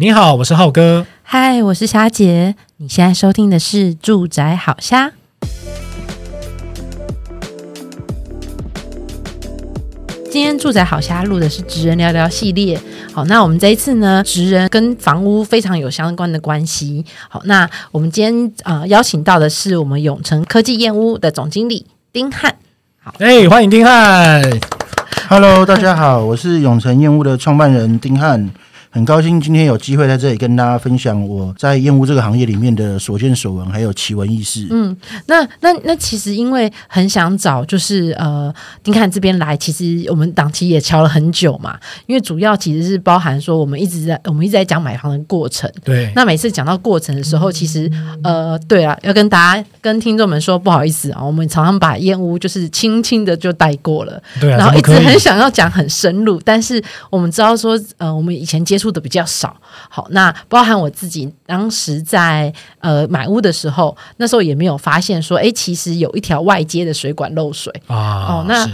你好，我是浩哥。嗨，我是霞姐。你现在收听的是《住宅好虾》。今天《住宅好虾》录的是职人聊聊系列。好，那我们这一次呢，职人跟房屋非常有相关的关系。好，那我们今天呃邀请到的是我们永成科技燕屋的总经理丁汉。好，哎，欢迎丁汉。Hello，大家好，我是永成燕屋的创办人丁汉。很高兴今天有机会在这里跟大家分享我在燕屋这个行业里面的所见所闻，还有奇闻异事。嗯，那那那其实因为很想找，就是呃，丁看这边来，其实我们档期也敲了很久嘛。因为主要其实是包含说，我们一直在我们一直在讲买房的过程。对。那每次讲到过程的时候，其实呃，对啊，要跟大家跟听众们说不好意思啊，我们常常把燕屋就是轻轻的就带过了。对啊。然后一直很想要讲很深入，但是我们知道说，呃，我们以前接触的比较少，好，那包含我自己当时在呃买屋的时候，那时候也没有发现说，哎，其实有一条外接的水管漏水啊，哦，那。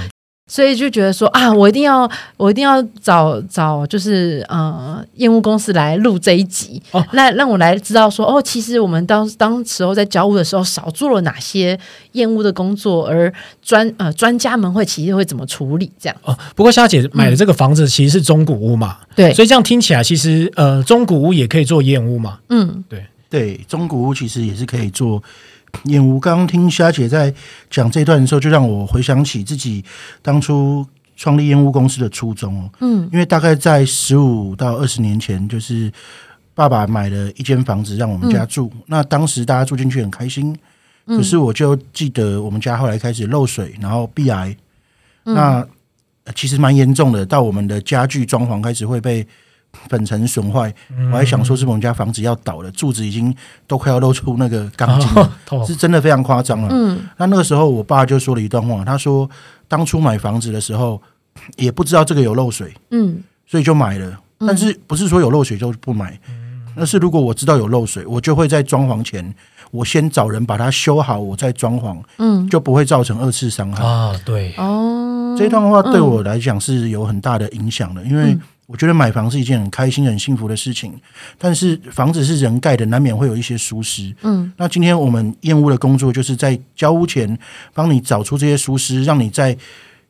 所以就觉得说啊，我一定要，我一定要找找，就是呃，验屋公司来录这一集，哦，那让我来知道说，哦，其实我们当当时候在交屋的时候少做了哪些验屋的工作，而专呃专家们会其实会怎么处理这样。哦，不过夏姐买的这个房子其实是中古屋嘛，嗯、对，所以这样听起来其实呃中古屋也可以做验屋嘛，嗯，对。对，中古屋其实也是可以做。验屋，刚刚听虾姐在讲这段的时候，就让我回想起自己当初创立验屋公司的初衷哦。嗯，因为大概在十五到二十年前，就是爸爸买了一间房子让我们家住。嗯、那当时大家住进去很开心，可是我就记得我们家后来开始漏水，然后壁癌，嗯、那其实蛮严重的，到我们的家具装潢开始会被。粉尘损坏，我还想说是我们家房子要倒了，柱子已经都快要露出那个钢筋了，哦、是真的非常夸张了。嗯，那那个时候我爸就说了一段话，他说当初买房子的时候也不知道这个有漏水，嗯，所以就买了。但是不是说有漏水就不买，那是如果我知道有漏水，我就会在装潢前我先找人把它修好，我再装潢，嗯，就不会造成二次伤害。啊。对，哦，这段话对我来讲是有很大的影响的，因为。我觉得买房是一件很开心、很幸福的事情，但是房子是人盖的，难免会有一些疏失。嗯，那今天我们验屋的工作，就是在交屋前帮你找出这些疏失，让你在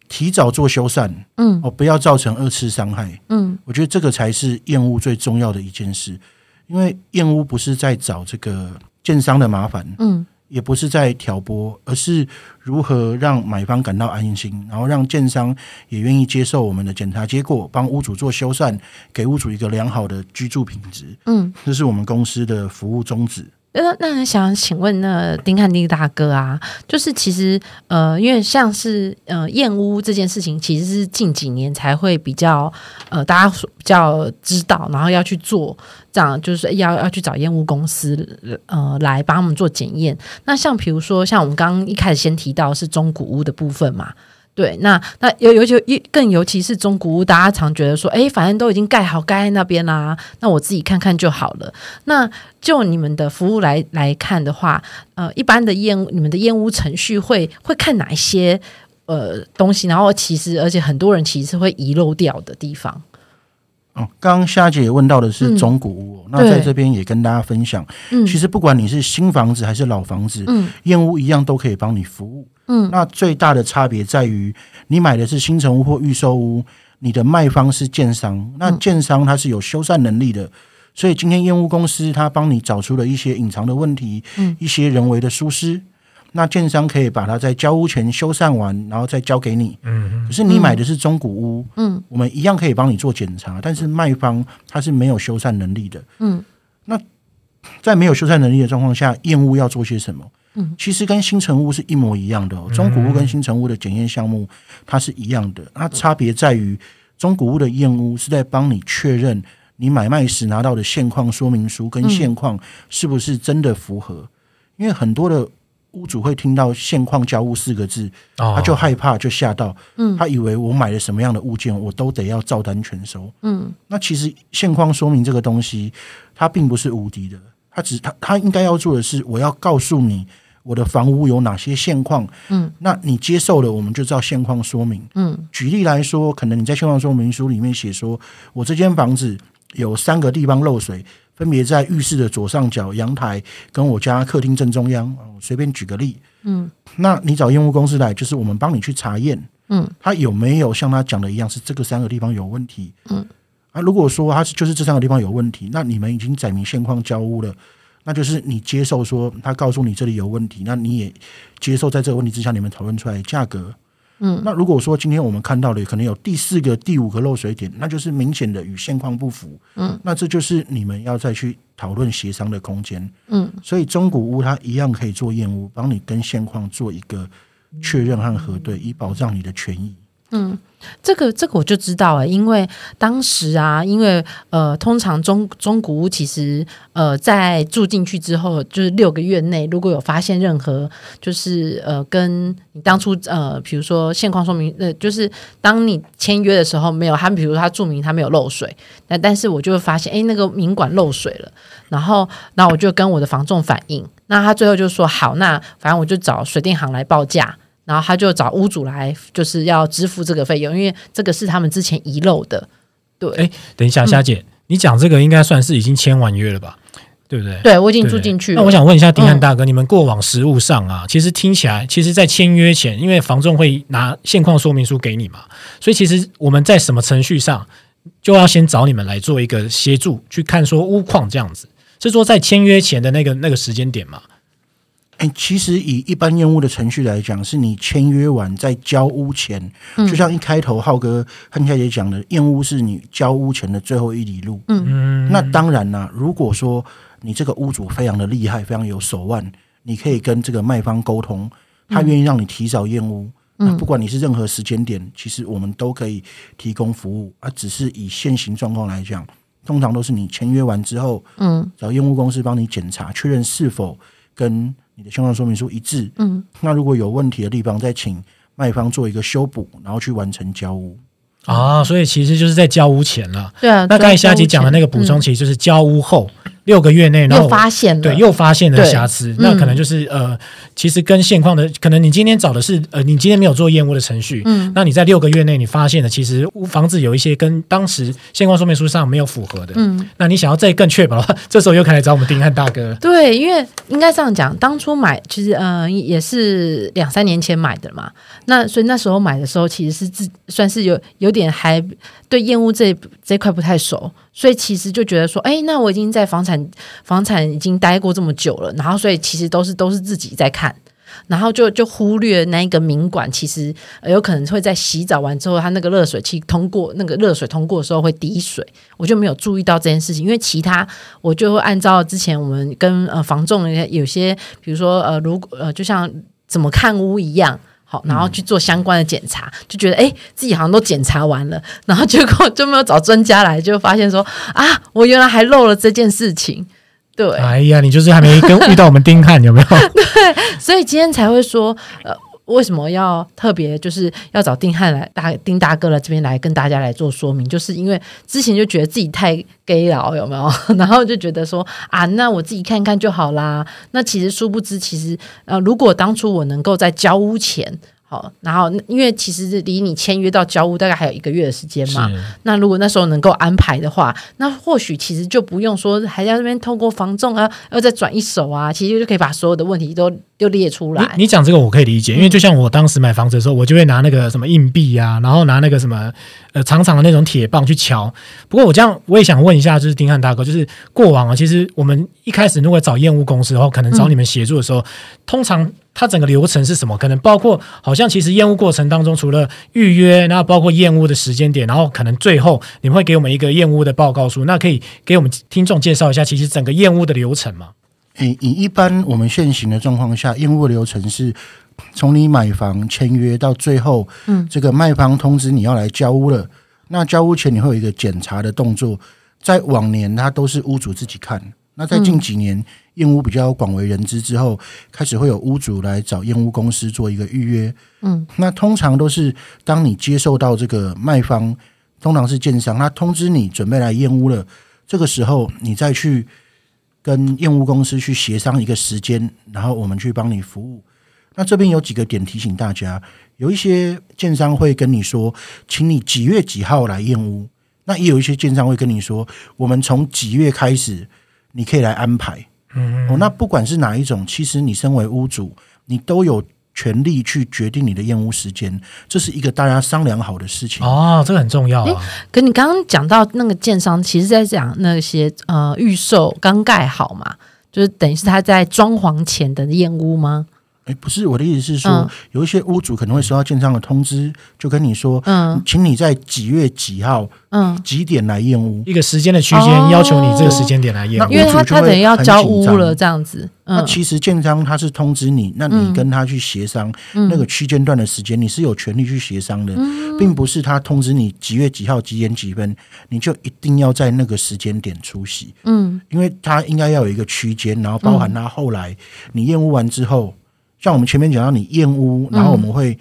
提早做修缮。嗯，哦，不要造成二次伤害。嗯，我觉得这个才是验屋最重要的一件事，因为验屋不是在找这个建商的麻烦。嗯。也不是在挑拨，而是如何让买方感到安心，然后让建商也愿意接受我们的检查结果，帮屋主做修缮，给屋主一个良好的居住品质。嗯，这是我们公司的服务宗旨。那那想请问那丁汉丁大哥啊，就是其实呃，因为像是呃燕屋这件事情，其实是近几年才会比较呃大家比较知道，然后要去做这样，就是要要去找燕屋公司呃来帮他们做检验。那像比如说像我们刚刚一开始先提到是中古屋的部分嘛。对，那那尤尤其更尤其是中古屋，大家常觉得说，哎，反正都已经盖好，盖在那边啦，那我自己看看就好了。那就你们的服务来来看的话，呃，一般的验你们的验屋程序会会看哪一些呃东西？然后其实而且很多人其实是会遗漏掉的地方。哦，刚刚夏姐问到的是中古屋，嗯、那在这边也跟大家分享，嗯、其实不管你是新房子还是老房子，嗯，验屋一样都可以帮你服务。嗯，那最大的差别在于，你买的是新城屋或预售屋，你的卖方是建商，那建商他是有修缮能力的，所以今天燕屋公司他帮你找出了一些隐藏的问题，嗯，一些人为的疏失，那建商可以把它在交屋前修缮完，然后再交给你，嗯，可是你买的是中古屋，嗯，我们一样可以帮你做检查，但是卖方他是没有修缮能力的，嗯，那在没有修缮能力的状况下，验屋要做些什么？其实跟新城屋是一模一样的哦，中古屋跟新城屋的检验项目它是一样的，那差别在于中古屋的验屋是在帮你确认你买卖时拿到的现况说明书跟现况是不是真的符合，因为很多的屋主会听到“现况交屋”四个字，他就害怕就吓到，嗯他以为我买了什么样的物件我都得要照单全收，嗯，那其实现况说明这个东西它并不是无敌的，它只他他应该要做的是我要告诉你。我的房屋有哪些现况？嗯，那你接受了，我们就照现况说明。嗯，举例来说，可能你在现况说明书里面写说，我这间房子有三个地方漏水，分别在浴室的左上角、阳台跟我家客厅正中央。随便举个例，嗯，那你找验屋公司来，就是我们帮你去查验，嗯，他有没有像他讲的一样是这个三个地方有问题，嗯，啊，如果说他是就是这三个地方有问题，那你们已经载明现况交屋了。那就是你接受说他告诉你这里有问题，那你也接受在这个问题之下，你们讨论出来价格。嗯，那如果说今天我们看到的可能有第四个、第五个漏水点，那就是明显的与现况不符。嗯，那这就是你们要再去讨论协商的空间。嗯，所以中古屋它一样可以做验屋，帮你跟现况做一个确认和核对，以保障你的权益。嗯。这个这个我就知道了，因为当时啊，因为呃，通常中中古屋其实呃，在住进去之后，就是六个月内，如果有发现任何就是呃，跟你当初呃，比如说现况说明，呃，就是当你签约的时候没有，他比如说他注明他没有漏水，那但是我就会发现，哎，那个明管漏水了，然后那我就跟我的房仲反映，那他最后就说好，那反正我就找水电行来报价。然后他就找屋主来，就是要支付这个费用，因为这个是他们之前遗漏的。对，哎，等一下，夏姐，嗯、你讲这个应该算是已经签完约了吧？对不对？对，我已经住进去了。那我想问一下丁汉大哥，嗯、你们过往实务上啊，其实听起来，其实，在签约前，因为房仲会拿现况说明书给你嘛，所以其实我们在什么程序上就要先找你们来做一个协助，去看说屋况这样子，是说在签约前的那个那个时间点嘛？哎，其实以一般验屋的程序来讲，是你签约完在交屋前，嗯、就像一开头浩哥和夏姐讲的，验屋是你交屋前的最后一里路。嗯，那当然啦，如果说你这个屋主非常的厉害，非常有手腕，你可以跟这个卖方沟通，他愿意让你提早验屋。嗯、那不管你是任何时间点，其实我们都可以提供服务。啊，只是以现行状况来讲，通常都是你签约完之后，嗯，找验屋公司帮你检查确认是否跟。你的相关说明书一致，嗯，那如果有问题的地方，再请卖方做一个修补，然后去完成交屋。啊，所以其实就是在交屋前了。对啊，那刚才夏姐讲的那个补充，其实就是交屋后。嗯六个月内，然后又发现了，对，又发现了瑕疵，那可能就是呃，其实跟现况的，可能你今天找的是呃，你今天没有做验屋的程序，嗯，那你在六个月内你发现了，其实房子有一些跟当时现况说明书上没有符合的，嗯，那你想要再更确保的话，这时候又可以来找我们丁汉大哥。对，因为应该这样讲，当初买其实呃也是两三年前买的嘛，那所以那时候买的时候其实是自算是有有点还对验屋这这块不太熟。所以其实就觉得说，哎，那我已经在房产房产已经待过这么久了，然后所以其实都是都是自己在看，然后就就忽略那一个明管，其实有可能会在洗澡完之后，它那个热水器通过那个热水通过的时候会滴水，我就没有注意到这件事情，因为其他我就会按照之前我们跟呃房仲有些，比如说呃如果呃就像怎么看屋一样。好，然后去做相关的检查，嗯、就觉得哎，自己好像都检查完了，然后结果就没有找专家来，就发现说啊，我原来还漏了这件事情。对，哎呀，你就是还没跟遇到我们丁汉有没有？对，所以今天才会说呃。为什么要特别就是要找丁汉来大丁大哥来这边来跟大家来做说明？就是因为之前就觉得自己太 gay 了，有没有？然后就觉得说啊，那我自己看看就好啦。那其实殊不知，其实呃，如果当初我能够在交屋前。好，然后因为其实离你签约到交屋大概还有一个月的时间嘛，那如果那时候能够安排的话，那或许其实就不用说还在那边透过房仲啊，要再转一手啊，其实就可以把所有的问题都都列出来。你讲这个我可以理解，因为就像我当时买房子的时候，我就会拿那个什么硬币啊，然后拿那个什么呃长长的那种铁棒去敲。不过我这样我也想问一下，就是丁汉大哥，就是过往啊，其实我们一开始如果找验屋公司的话，可能找你们协助的时候，嗯、通常。它整个流程是什么？可能包括好像其实验屋过程当中，除了预约，然后包括验屋的时间点，然后可能最后你们会给我们一个验屋的报告书。那可以给我们听众介绍一下，其实整个验屋的流程吗？诶，以一般我们现行的状况下，验屋流程是从你买房签约到最后，嗯，这个卖方通知你要来交屋了。那交屋前你会有一个检查的动作，在往年它都是屋主自己看，那在近几年。嗯验屋比较广为人知之后，开始会有屋主来找燕屋公司做一个预约。嗯，那通常都是当你接受到这个卖方，通常是建商，他通知你准备来燕屋了，这个时候你再去跟燕屋公司去协商一个时间，然后我们去帮你服务。那这边有几个点提醒大家，有一些建商会跟你说，请你几月几号来燕屋。那也有一些建商会跟你说，我们从几月开始，你可以来安排。嗯，哦，那不管是哪一种，其实你身为屋主，你都有权利去决定你的验屋时间，这是一个大家商量好的事情。哦，这个很重要啊。可你刚刚讲到那个建商，其实在讲那些呃预售刚盖好嘛，就是等于是他在装潢前的验屋吗？哎，不是，我的意思是说，嗯、有一些屋主可能会收到建商的通知，就跟你说，嗯，请你在几月几号，嗯，几点来验屋，一个时间的区间，要求你这个时间点来验屋，哦、因为他他等于要交屋了，这样子。嗯、那其实建商他是通知你，那你跟他去协商、嗯、那个区间段的时间，你是有权利去协商的，嗯、并不是他通知你几月几号几点几分，你就一定要在那个时间点出席。嗯，因为他应该要有一个区间，然后包含他后来你验屋完之后。像我们前面讲到，你验屋，然后我们会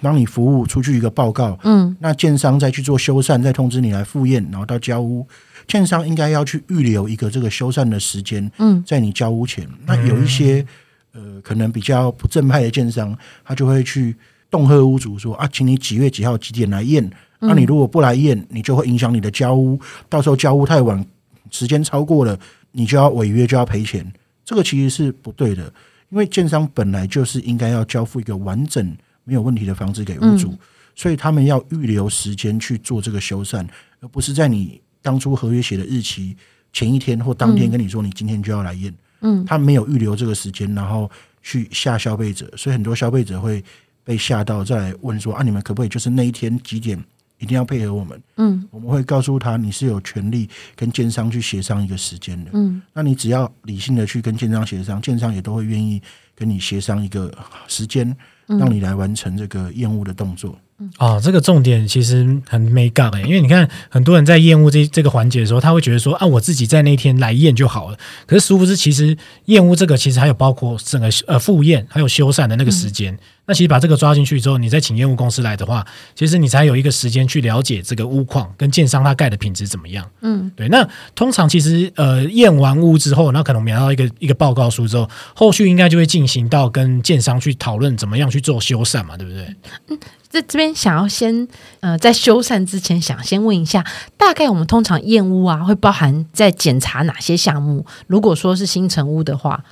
帮你服务出具一个报告，嗯，那建商再去做修缮，再通知你来复验，然后到交屋，建商应该要去预留一个这个修缮的时间，嗯，在你交屋前，那有一些呃可能比较不正派的建商，他就会去恫吓屋主说啊，请你几月几号几点来验，那你如果不来验，你就会影响你的交屋，到时候交屋太晚，时间超过了，你就要违约就要赔钱，这个其实是不对的。因为建商本来就是应该要交付一个完整没有问题的房子给屋主，嗯、所以他们要预留时间去做这个修缮，而不是在你当初合约写的日期前一天或当天跟你说你今天就要来验。嗯，他没有预留这个时间，然后去吓消费者，所以很多消费者会被吓到，再来问说啊，你们可不可以就是那一天几点？一定要配合我们，嗯，我们会告诉他你是有权利跟建商去协商一个时间的，嗯，那你只要理性的去跟建商协商，建商也都会愿意跟你协商一个时间，让你来完成这个验屋的动作。嗯，哦，这个重点其实很没讲哎，因为你看很多人在验屋这这个环节的时候，他会觉得说啊，我自己在那天来验就好了。可是殊不知，其实验屋这个其实还有包括整个呃复验还有修缮的那个时间。嗯那其实把这个抓进去之后，你再请验屋公司来的话，其实你才有一个时间去了解这个屋况跟建商他盖的品质怎么样。嗯，对。那通常其实呃验完屋之后，那可能拿到一个一个报告书之后，后续应该就会进行到跟建商去讨论怎么样去做修缮嘛，对不对？嗯，在这边想要先呃在修缮之前，想先问一下，大概我们通常验屋啊会包含在检查哪些项目？如果说是新成屋的话。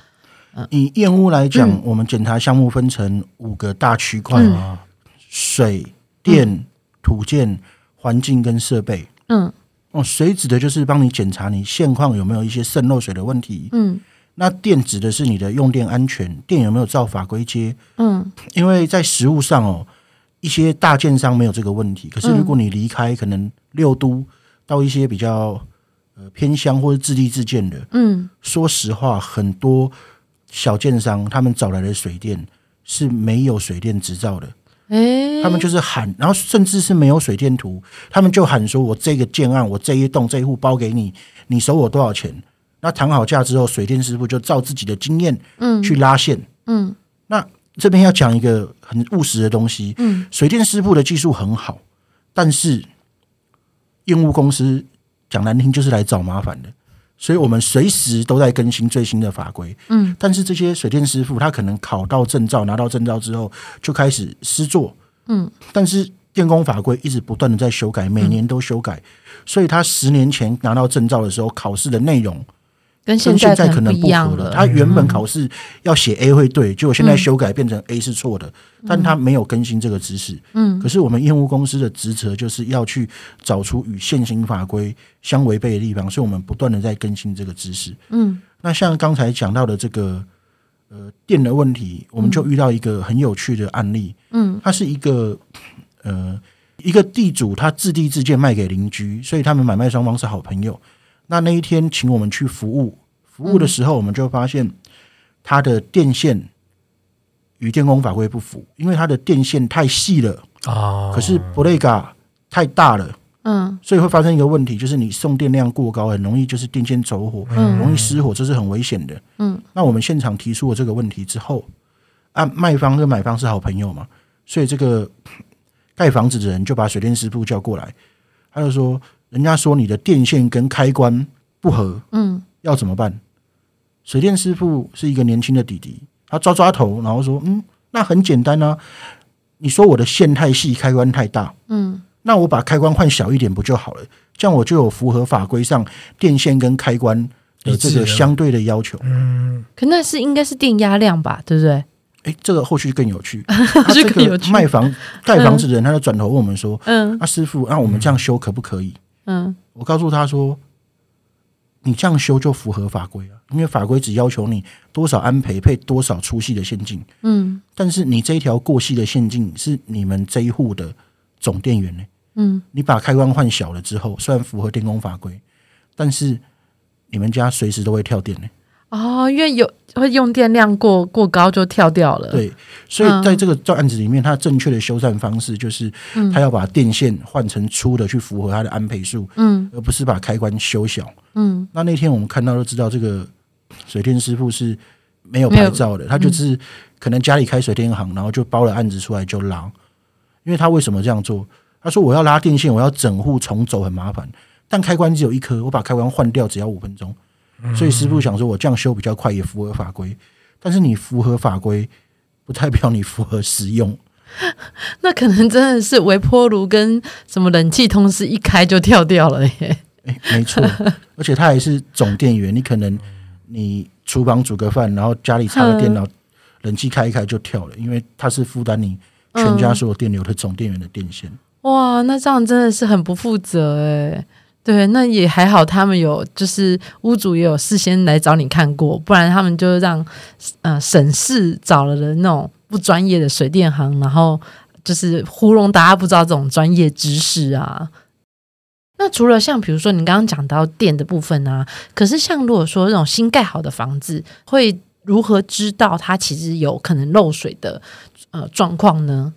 以验屋来讲，嗯、我们检查项目分成五个大区块啊：嗯、水电、嗯、土建、环境跟设备。嗯，哦，水指的就是帮你检查你现况有没有一些渗漏水的问题。嗯，那电指的是你的用电安全，电有没有照法规接。嗯，因为在实务上哦，一些大建商没有这个问题，可是如果你离开可能六都到一些比较呃偏乡或者自立自建的，嗯，说实话很多。小建商他们找来的水电是没有水电执照的，欸、他们就是喊，然后甚至是没有水电图，他们就喊说：“我这个建案，我这一栋这一户包给你，你收我多少钱？”那谈好价之后，水电师傅就照自己的经验，嗯，去拉线，嗯。那这边要讲一个很务实的东西，嗯，水电师傅的技术很好，但是验屋公司讲难听就是来找麻烦的。所以我们随时都在更新最新的法规，嗯，但是这些水电师傅他可能考到证照，拿到证照之后就开始施作，嗯，但是电工法规一直不断的在修改，每年都修改，嗯，所以他十年前拿到证照的时候考试的内容。跟现在可能不合了。他原本考试要写 A 会对，结果现在修改变成 A 是错的，但他没有更新这个知识。嗯，可是我们验屋公司的职责就是要去找出与现行法规相违背的地方，所以我们不断的在更新这个知识。嗯，那像刚才讲到的这个呃电的问题，我们就遇到一个很有趣的案例。嗯，它是一个呃一个地主，他自地自建卖给邻居，所以他们买卖双方是好朋友。那那一天请我们去服务，服务的时候我们就发现它的电线与电工法规不符，因为它的电线太细了啊，可是布雷嘎太大了，嗯，所以会发生一个问题，就是你送电量过高，很容易就是电线走火，嗯，容易失火，这是很危险的，嗯。那我们现场提出了这个问题之后，按卖方跟买方是好朋友嘛，所以这个 盖房子的人就把水电师傅叫过来，他就说。人家说你的电线跟开关不合，嗯，要怎么办？水电师傅是一个年轻的弟弟，他抓抓头，然后说：“嗯，那很简单啊，你说我的线太细，开关太大，嗯，那我把开关换小一点不就好了？这样我就有符合法规上电线跟开关的这个相对的要求。嗯，可那是应该是电压量吧，对不对？哎，这个后续更有趣。这个卖房 盖房子的人，他就转头问我们说：“嗯，啊，师傅，那、啊、我们这样修可不可以？”嗯，我告诉他说：“你这样修就符合法规啊，因为法规只要求你多少安培配多少粗细的线径。嗯，但是你这一条过细的线径是你们这一户的总电源呢。嗯，你把开关换小了之后，虽然符合电工法规，但是你们家随时都会跳电呢。”哦，因为有会用电量过过高就跳掉了。对，所以在这个这案子里面，它正确的修缮方式就是，他要把电线换成粗的，去符合它的安培数，嗯，而不是把开关修小，嗯。那那天我们看到都知道，这个水电师傅是没有牌照的，他就是可能家里开水电行，然后就包了案子出来就拉。因为他为什么这样做？他说我要拉电线，我要整户重走很麻烦，但开关只有一颗，我把开关换掉只要五分钟。所以师傅想说，我这样修比较快，也符合法规。但是你符合法规，不代表你符合实用。那可能真的是微波炉跟什么冷气同时一开就跳掉了耶。哎，没错，而且它还是总电源。你可能你厨房煮个饭，然后家里插个电脑，冷气开一开就跳了，因为它是负担你全家所有电流的总电源的电线。哇，那这样真的是很不负责哎。对，那也还好，他们有就是屋主也有事先来找你看过，不然他们就让呃省市找了的那种不专业的水电行，然后就是糊弄大家不知道这种专业知识啊。那除了像比如说你刚刚讲到电的部分啊，可是像如果说这种新盖好的房子，会如何知道它其实有可能漏水的呃状况呢？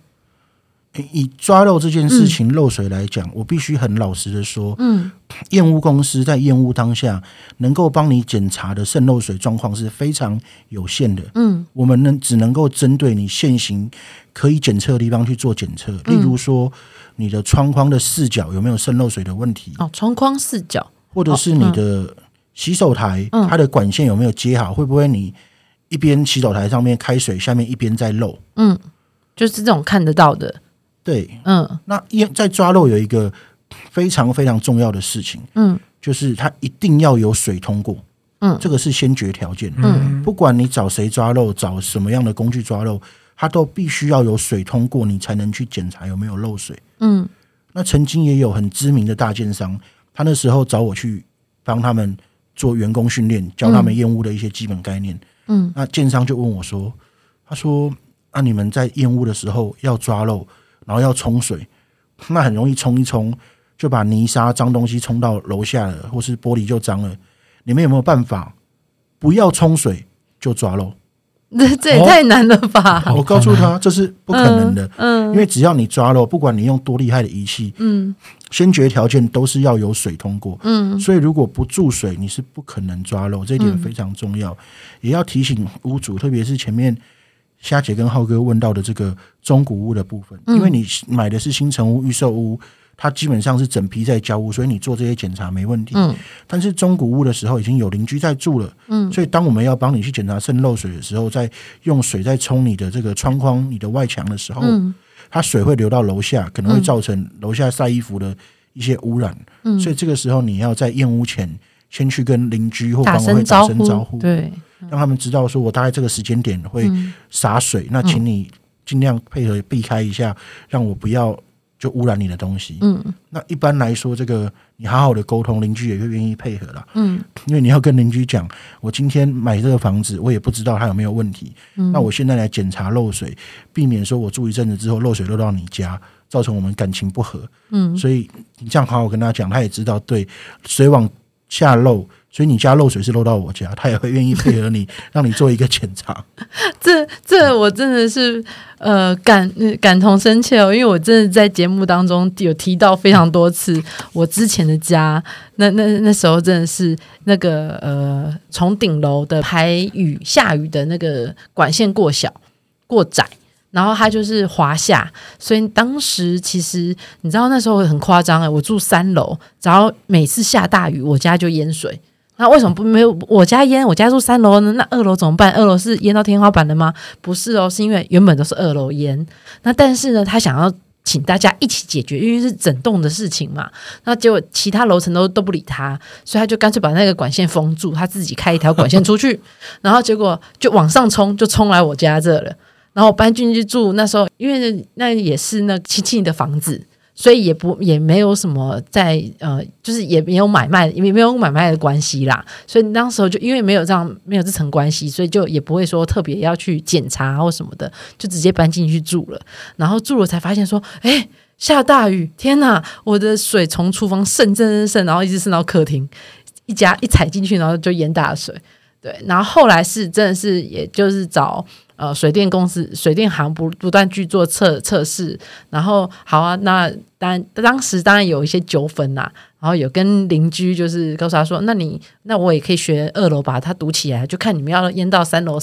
以抓漏这件事情漏水来讲，嗯、我必须很老实的说，嗯，验屋公司在验屋当下能够帮你检查的渗漏水状况是非常有限的，嗯，我们能只能够针对你现行可以检测的地方去做检测，例如说你的窗框的四角有没有渗漏水的问题，哦，窗框四角，或者是你的洗手台它的管线有没有接好，会不会你一边洗手台上面开水，下面一边在漏，嗯，就是这种看得到的。对，嗯，那在抓漏有一个非常非常重要的事情，嗯，就是它一定要有水通过，嗯，这个是先决条件，嗯，不管你找谁抓漏，找什么样的工具抓漏，它都必须要有水通过，你才能去检查有没有漏水，嗯，那曾经也有很知名的大建商，他那时候找我去帮他们做员工训练，教他们验屋的一些基本概念，嗯，那建商就问我说，他说，那、啊、你们在验屋的时候要抓漏。然后要冲水，那很容易冲一冲就把泥沙脏东西冲到楼下了，或是玻璃就脏了。你们有没有办法不要冲水就抓漏？这这也太难了吧！哦、我告诉他这是不可能的，嗯，嗯，因为只要你抓漏，不管你用多厉害的仪器，嗯，先决条件都是要有水通过，嗯，所以如果不注水，你是不可能抓漏，这一点非常重要。也要提醒屋主，特别是前面。虾姐跟浩哥问到的这个中古屋的部分，因为你买的是新城屋、预售屋，它基本上是整批在交屋，所以你做这些检查没问题。嗯，但是中古屋的时候已经有邻居在住了，嗯，所以当我们要帮你去检查渗漏水的时候，在用水在冲你的这个窗框、你的外墙的时候，嗯，它水会流到楼下，可能会造成楼下晒衣服的一些污染。嗯，所以这个时候你要在验屋前先去跟邻居或管委会打声招呼，对。让他们知道说，我大概这个时间点会洒水，嗯、那请你尽量配合避开一下，让我不要就污染你的东西。嗯，那一般来说，这个你好好的沟通，邻居也会愿意配合啦。嗯，因为你要跟邻居讲，我今天买这个房子，我也不知道它有没有问题。嗯，那我现在来检查漏水，避免说我住一阵子之后漏水漏到你家，造成我们感情不和。嗯，所以你这样好好跟他讲，他也知道对水往下漏。所以你家漏水是漏到我家，他也会愿意配合你，让你做一个检查。这这我真的是呃感感同身切哦，因为我真的在节目当中有提到非常多次，我之前的家那那那时候真的是那个呃从顶楼的排雨下雨的那个管线过小过窄。然后它就是滑下，所以当时其实你知道那时候很夸张哎，我住三楼，然后每次下大雨，我家就淹水。那为什么不没有我家淹？我家住三楼呢？那二楼怎么办？二楼是淹到天花板的吗？不是哦，是因为原本都是二楼淹。那但是呢，他想要请大家一起解决，因为是整栋的事情嘛。那结果其他楼层都都不理他，所以他就干脆把那个管线封住，他自己开一条管线出去，然后结果就往上冲，就冲来我家这了。然后搬进去住，那时候因为那也是那亲戚的房子。所以也不也没有什么在呃，就是也没有买卖，也没有买卖的关系啦。所以当时候就因为没有这样没有这层关系，所以就也不会说特别要去检查或什么的，就直接搬进去住了。然后住了才发现说，哎，下大雨，天哪！我的水从厨房渗渗渗渗，然后一直渗到客厅，一家一踩进去，然后就淹大水。对，然后后来是真的是，也就是找。呃，水电公司、水电行不不断去做测测试，然后好啊，那当当时当然有一些纠纷呐，然后有跟邻居就是告诉他说，那你那我也可以学二楼把它堵起来，就看你们要淹到三楼，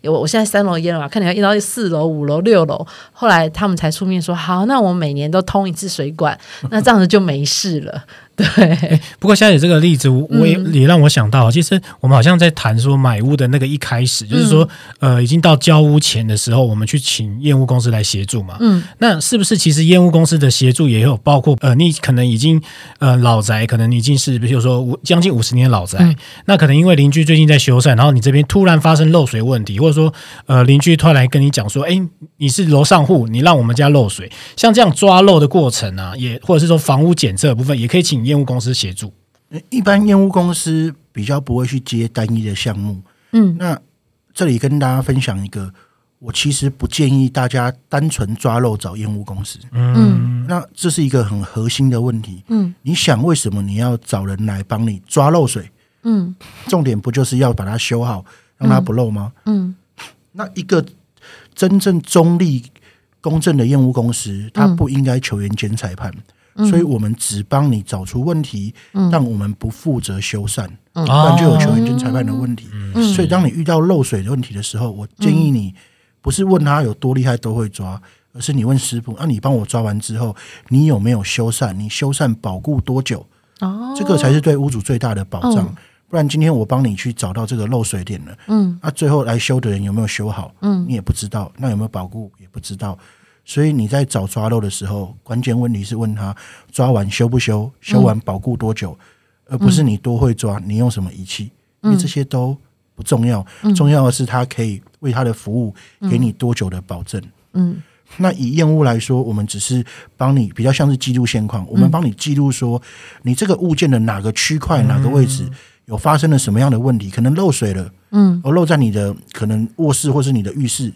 有我现在三楼淹了嘛，看你要淹到四楼、五楼、六楼，后来他们才出面说，好，那我每年都通一次水管，那这样子就没事了。对、欸，不过现在这个例子，我也、嗯、也让我想到，其实我们好像在谈说买屋的那个一开始，就是说，呃，已经到交屋前的时候，我们去请验屋公司来协助嘛。嗯，那是不是其实验屋公司的协助也有包括，呃，你可能已经呃老宅，可能已经是比如说五将近五十年老宅，嗯、那可能因为邻居最近在修缮，然后你这边突然发生漏水问题，或者说呃邻居突然来跟你讲说，哎，你是楼上户，你让我们家漏水，像这样抓漏的过程啊，也或者是说房屋检测部分，也可以请。验屋公司协助，一般验屋公司比较不会去接单一的项目。嗯，那这里跟大家分享一个，我其实不建议大家单纯抓漏找验屋公司。嗯，那这是一个很核心的问题。嗯，你想为什么你要找人来帮你抓漏水？嗯，重点不就是要把它修好，让它不漏吗？嗯，那一个真正中立公正的验屋公司，它不应该球员兼裁判。所以我们只帮你找出问题，嗯、但我们不负责修缮，嗯、不然就有球员跟裁判的问题。嗯、所以当你遇到漏水的问题的时候，我建议你不是问他有多厉害都会抓，而是你问师傅：那、啊、你帮我抓完之后，你有没有修缮？你修缮保固多久？哦，这个才是对屋主最大的保障。嗯、不然今天我帮你去找到这个漏水点了，嗯，啊，最后来修的人有没有修好？嗯，你也不知道，那有没有保固也不知道。所以你在找抓漏的时候，关键问题是问他抓完修不修，修完保固多久，嗯、而不是你多会抓，你用什么仪器，嗯、因为这些都不重要，嗯、重要的是他可以为他的服务给你多久的保证。嗯，那以验屋来说，我们只是帮你比较像是记录现况，我们帮你记录说你这个物件的哪个区块、哪个位置有发生了什么样的问题，可能漏水了，嗯，而漏在你的可能卧室或是你的浴室。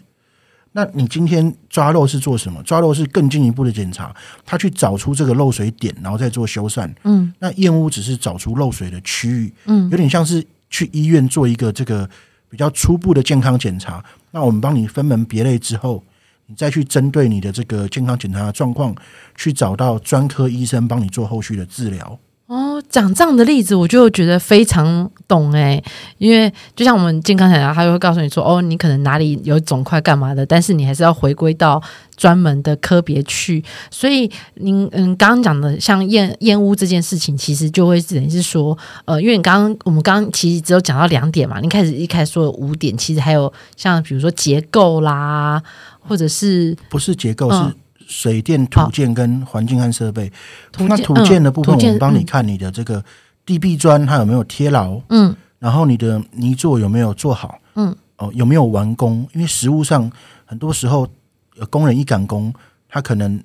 那你今天抓漏是做什么？抓漏是更进一步的检查，他去找出这个漏水点，然后再做修缮。嗯，那验屋只是找出漏水的区域，嗯，有点像是去医院做一个这个比较初步的健康检查。那我们帮你分门别类之后，你再去针对你的这个健康检查的状况，去找到专科医生帮你做后续的治疗。哦，讲这样的例子，我就觉得非常懂哎，因为就像我们健康检查，他就会告诉你说，哦，你可能哪里有肿块干嘛的，但是你还是要回归到专门的科别去。所以您嗯，刚刚讲的像验验屋这件事情，其实就会等于是说，呃，因为你刚刚我们刚刚其实只有讲到两点嘛，你开始一开始说有五点，其实还有像比如说结构啦，或者是不是结构是、嗯。水电土建跟环境和设备，那土建的部分，我们帮你看你的这个地壁砖它有没有贴牢，嗯，然后你的泥作有没有做好，嗯，哦，有没有完工？因为实物上很多时候，工人一赶工，他可能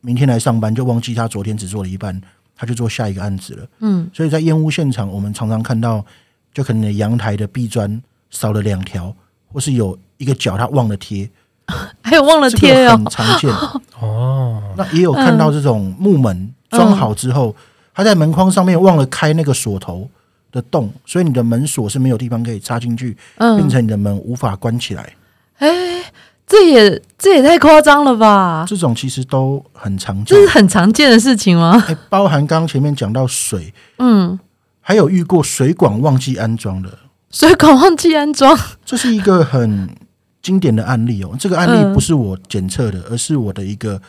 明天来上班就忘记他昨天只做了一半，他就做下一个案子了，嗯，所以在烟雾现场，我们常常看到，就可能阳台的壁砖少了两条，或是有一个角他忘了贴。还有忘了贴哦，很常见 哦。那也有看到这种木门装好之后，他在门框上面忘了开那个锁头的洞，所以你的门锁是没有地方可以插进去，变成你的门无法关起来。哎，这也这也太夸张了吧？这种其实都很常见，这是很常见的事情吗？哎，包含刚刚前面讲到水，嗯，还有遇过水管忘记安装的，水管忘记安装，这是一个很。经典的案例哦，这个案例不是我检测的，而是我的一个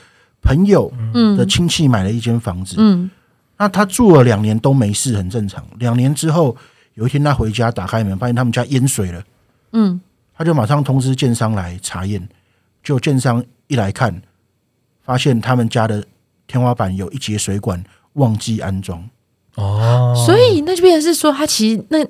朋友的亲戚买了一间房子，嗯，那他住了两年都没事，很正常。两年之后，有一天他回家打开门，发现他们家淹水了，嗯，他就马上通知建商来查验，就建商一来看，发现他们家的天花板有一节水管忘记安装。哦，所以那就变成是说，他其实那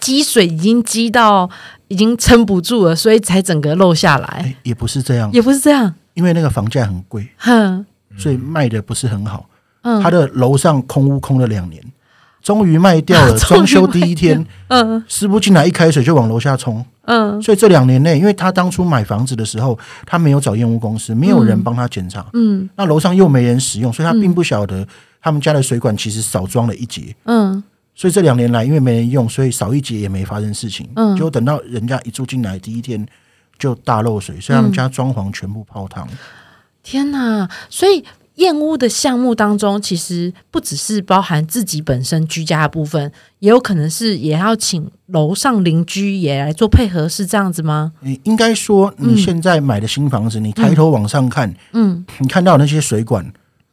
积水已经积到已经撑不住了，所以才整个漏下来。哎，也不是这样，也不是这样，因为那个房价很贵，哼，所以卖的不是很好。嗯，他的楼上空屋空了两年，终于卖掉了。装修第一天，嗯，师傅进来一开水就往楼下冲，嗯，所以这两年内，因为他当初买房子的时候，他没有找验屋公司，没有人帮他检查，嗯，那楼上又没人使用，所以他并不晓得。他们家的水管其实少装了一节，嗯，所以这两年来因为没人用，所以少一节也没发生事情，嗯，就等到人家一住进来第一天就大漏水，所以他们家装潢全部泡汤。天哪！所以燕屋的项目当中，其实不只是包含自己本身居家的部分，也有可能是也要请楼上邻居也来做配合，是这样子吗？你应该说你现在买的新房子，你抬头往上看，嗯，你看到那些水管。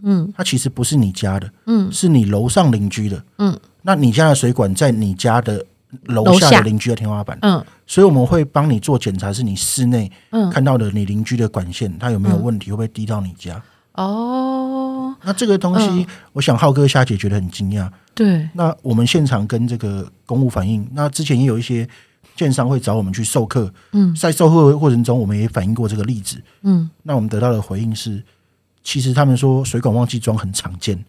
嗯，它其实不是你家的，嗯，是你楼上邻居的，嗯，那你家的水管在你家的楼下的邻居的天花板，嗯，所以我们会帮你做检查，是你室内嗯。看到的你邻居的管线，它有没有问题，会不会滴到你家？哦，那这个东西，我想浩哥、虾姐觉得很惊讶。对，那我们现场跟这个公务反映，那之前也有一些建商会找我们去授课，嗯，在授课的过程中，我们也反映过这个例子，嗯，那我们得到的回应是。其实他们说水管忘记装很常见，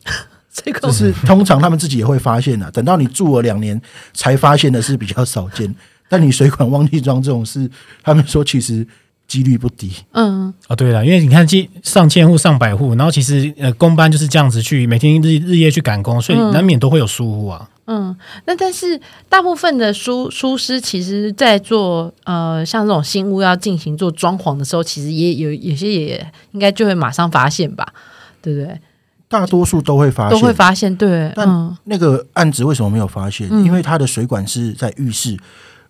这个是通常他们自己也会发现的。等到你住了两年才发现的是比较少见，但你水管忘记装这种事，他们说其实几率不低。嗯，哦，对了，因为你看，上千户、上百户，然后其实呃，工班就是这样子去每天日日夜去赶工，所以难免都会有疏忽啊。嗯，那但是大部分的书书师，其实在做呃像这种新屋要进行做装潢的时候，其实也有有些也应该就会马上发现吧，对不对？大多数都会发现，都会发现。对，但那个案子为什么没有发现？嗯、因为它的水管是在浴室。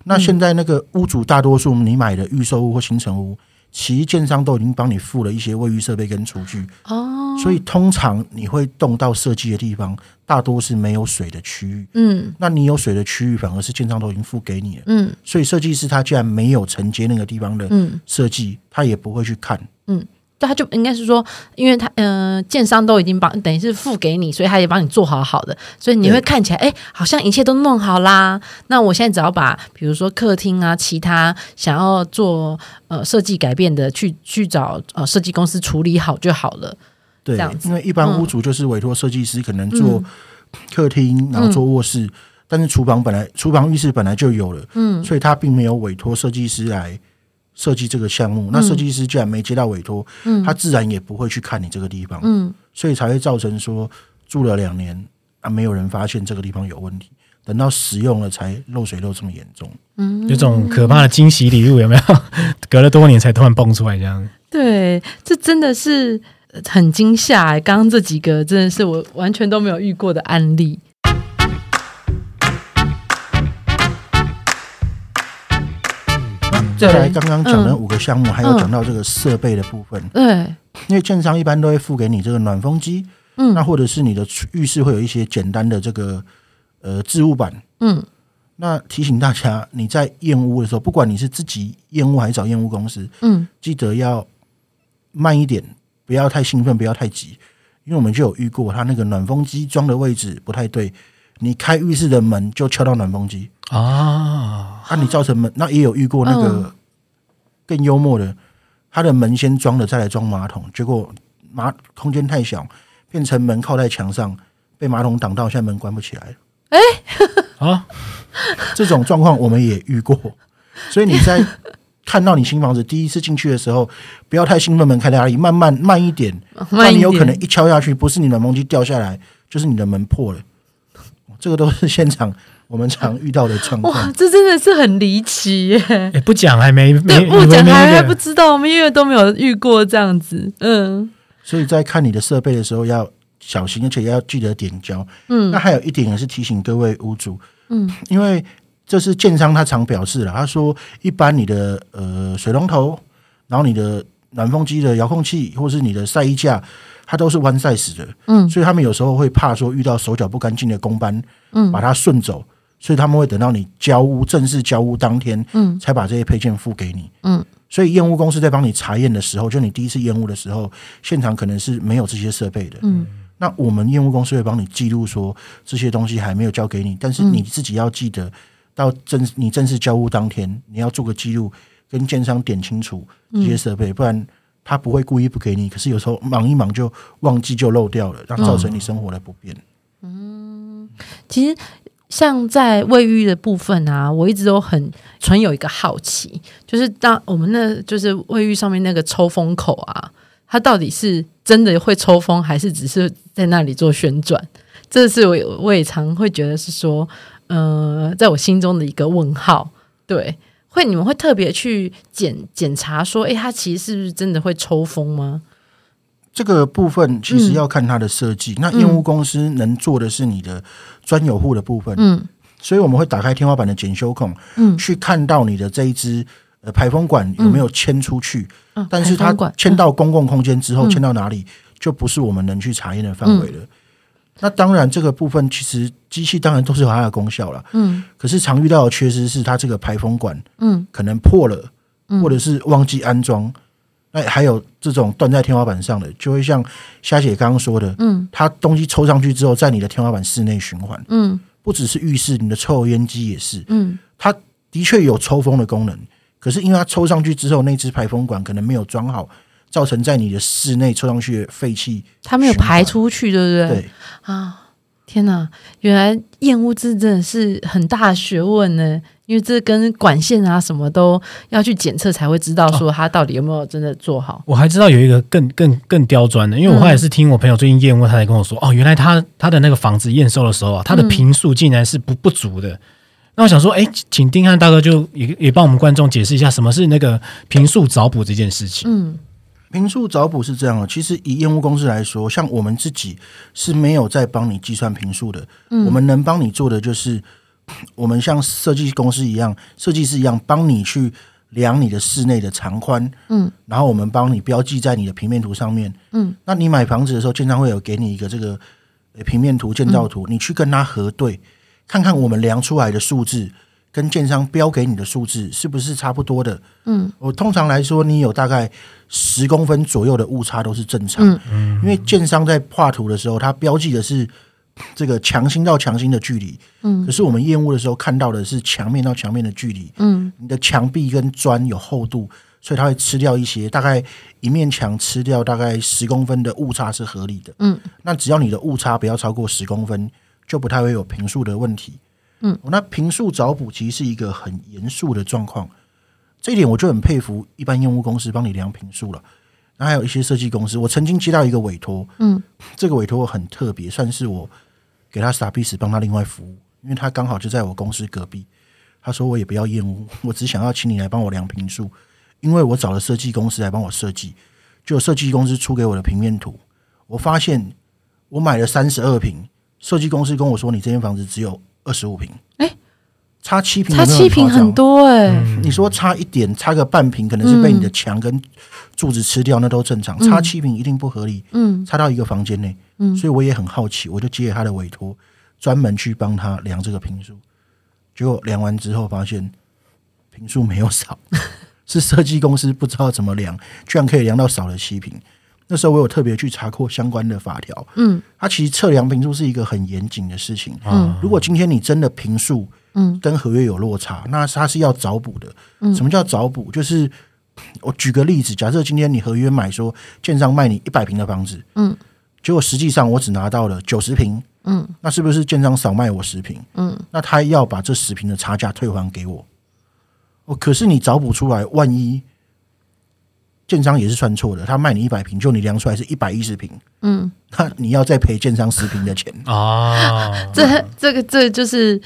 那现在那个屋主大多数你买的预售屋或新成屋。其实建商都已经帮你付了一些卫浴设备跟厨具哦，所以通常你会动到设计的地方，大多是没有水的区域。嗯，那你有水的区域，反而是建商都已经付给你了。嗯，所以设计师他既然没有承接那个地方的设计，他也不会去看。嗯。对，他就应该是说，因为他嗯、呃，建商都已经帮等于是付给你，所以他也帮你做好好的，所以你会看起来哎，好像一切都弄好啦。那我现在只要把比如说客厅啊，其他想要做呃设计改变的，去去找呃设计公司处理好就好了。对，因为一般屋主就是委托设计师可能做客厅，嗯、然后做卧室，嗯、但是厨房本来厨房浴室本来就有了，嗯，所以他并没有委托设计师来。设计这个项目，那设计师既然没接到委托，嗯，他自然也不会去看你这个地方，嗯，所以才会造成说住了两年啊，没有人发现这个地方有问题，等到使用了才漏水漏这么严重，嗯，有种可怕的惊喜礼物有没有？隔了多年才突然蹦出来这样，对，这真的是很惊吓欸。刚刚这几个真的是我完全都没有遇过的案例。再来，刚刚讲的五个项目，还有讲到这个设备的部分。对，因为建商一般都会付给你这个暖风机，嗯，那或者是你的浴室会有一些简单的这个呃置物板，嗯，那提醒大家，你在验屋的时候，不管你是自己验屋还是找验屋公司，嗯，记得要慢一点，不要太兴奋，不要太急，因为我们就有遇过，他那个暖风机装的位置不太对，你开浴室的门就敲到暖风机。啊，那、啊、你造成门，那也有遇过那个更幽默的，他的门先装了，再来装马桶，结果马空间太小，变成门靠在墙上，被马桶挡到，现在门关不起来。了。哎、欸，啊，这种状况我们也遇过，所以你在看到你新房子第一次进去的时候，不要太兴奋，门开在哪里，慢慢慢一点，那你有可能一敲下去，不是你的暖风机掉下来，就是你的门破了，这个都是现场。我们常遇到的状况，哇，这真的是很离奇耶！欸、不讲还没没不讲还还不知道，我们因为都没有遇过这样子，嗯。所以在看你的设备的时候要小心，而且要记得点胶。嗯，那还有一点也是提醒各位屋主，嗯，因为这是建商他常表示了，他说一般你的呃水龙头，然后你的暖风机的遥控器，或是你的晒衣架。它都是 one size 的，嗯，所以他们有时候会怕说遇到手脚不干净的工班，嗯，把它顺走，所以他们会等到你交屋正式交屋当天，嗯，才把这些配件付给你，嗯。所以验屋公司在帮你查验的时候，就你第一次验屋的时候，现场可能是没有这些设备的，嗯。那我们验屋公司会帮你记录说这些东西还没有交给你，但是你自己要记得到正你正式交屋当天，你要做个记录，跟建商点清楚这些设备，不然他不会故意不给你。可是有时候忙一忙就忘记就漏掉了，那造成你生活的不便。嗯，其实。像在卫浴的部分啊，我一直都很存有一个好奇，就是当我们那就是卫浴上面那个抽风口啊，它到底是真的会抽风，还是只是在那里做旋转？这是我我也常会觉得是说，呃，在我心中的一个问号。对，会你们会特别去检检查说，诶，它其实是不是真的会抽风吗？这个部分其实要看它的设计。嗯、那验屋公司能做的是你的专有户的部分，嗯，所以我们会打开天花板的检修孔，嗯，去看到你的这一支呃排风管有没有迁出去。嗯、但是它迁到公共空间之后，迁、嗯、到哪里就不是我们能去查验的范围了。嗯、那当然，这个部分其实机器当然都是有它的功效了，嗯，可是常遇到的缺失是它这个排风管，嗯，可能破了，或者是忘记安装。那还有这种断在天花板上的，就会像虾姐刚刚说的，嗯，它东西抽上去之后，在你的天花板室内循环，嗯，不只是浴室，你的抽油烟机也是，嗯，它的确有抽风的功能，可是因为它抽上去之后，那只排风管可能没有装好，造成在你的室内抽上去的废气，它没有排出去，对不对？对啊，天哪，原来验屋这真的是很大的学问呢。因为这跟管线啊什么都要去检测，才会知道说它到底有没有真的做好。哦、我还知道有一个更更更刁钻的，因为我后来是听我朋友最近验屋，他才跟我说，哦，原来他他的那个房子验收的时候啊，他的平数竟然是不不足的。那我想说，哎，请丁汉大哥就也也帮我们观众解释一下，什么是那个平数找补这件事情。嗯，坪数找补是这样的，其实以验屋公司来说，像我们自己是没有在帮你计算平数的，嗯、我们能帮你做的就是。我们像设计公司一样，设计师一样，帮你去量你的室内的长宽，嗯，然后我们帮你标记在你的平面图上面，嗯，那你买房子的时候，经常会有给你一个这个平面图、建造图，嗯，你去跟他核对，看看我们量出来的数字跟建商标给你的数字是不是差不多的，嗯，我通常来说，你有大概十公分左右的误差都是正常，嗯，因为建商在画图的时候，它标记的是。这个墙心到墙心的距离，嗯，可是我们验屋的时候看到的是墙面到墙面的距离，嗯，你的墙壁跟砖有厚度，所以它会吃掉一些，大概一面墙吃掉大概十公分的误差是合理的，嗯，那只要你的误差不要超过十公分，就不太会有平数的问题，嗯，那平数找补其实是一个很严肃的状况，这一点我就很佩服一般验屋公司帮你量平数了。那还有一些设计公司，我曾经接到一个委托，嗯，这个委托很特别，算是我。给他 service 帮他另外服务，因为他刚好就在我公司隔壁。他说我也不要验屋，我只想要请你来帮我量平数，因为我找了设计公司来帮我设计，就设计公司出给我的平面图，我发现我买了三十二平，设计公司跟我说你这间房子只有二十五平，哎、欸，差七平，差七平很多哎、欸嗯，你说差一点，差个半平，可能是被你的墙跟柱子吃掉，那都正常，差七平一定不合理，嗯，差到一个房间内。嗯，所以我也很好奇，我就接了他的委托，专门去帮他量这个平数。结果量完之后，发现平数没有少，是设计公司不知道怎么量，居然可以量到少了七坪。那时候我有特别去查过相关的法条，嗯，它其实测量评数是一个很严谨的事情。嗯，如果今天你真的评数，嗯，跟合约有落差，那它是要找补的。嗯，什么叫找补？就是我举个例子，假设今天你合约买说建商卖你一百平的房子，嗯。结果实际上我只拿到了九十平，嗯，那是不是建商少卖我十平？嗯，那他要把这十平的差价退还给我。哦，可是你找补出来，万一建商也是算错的，他卖你一百平，就你量出来是一百一十平，嗯，那你要再赔建商十平的钱 啊？这这个这就是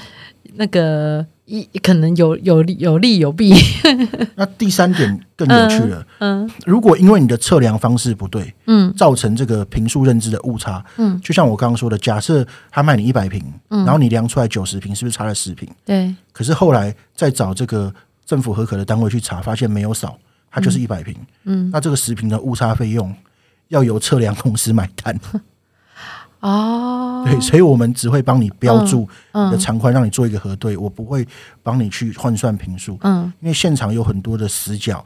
那个。一可能有有利有利有弊。那第三点更有趣了。嗯，嗯，如果因为你的测量方式不对，嗯，造成这个平数认知的误差，嗯，就像我刚刚说的，假设他卖你一百平，嗯，然后你量出来九十平，是不是差了十平？对。可是后来再找这个政府合可的单位去查，发现没有少，它就是一百平。嗯，那这个十平的误差费用要由测量公司买单。哦，对，所以我们只会帮你标注你的长宽，让你做一个核对，我不会帮你去换算平数。嗯，因为现场有很多的死角，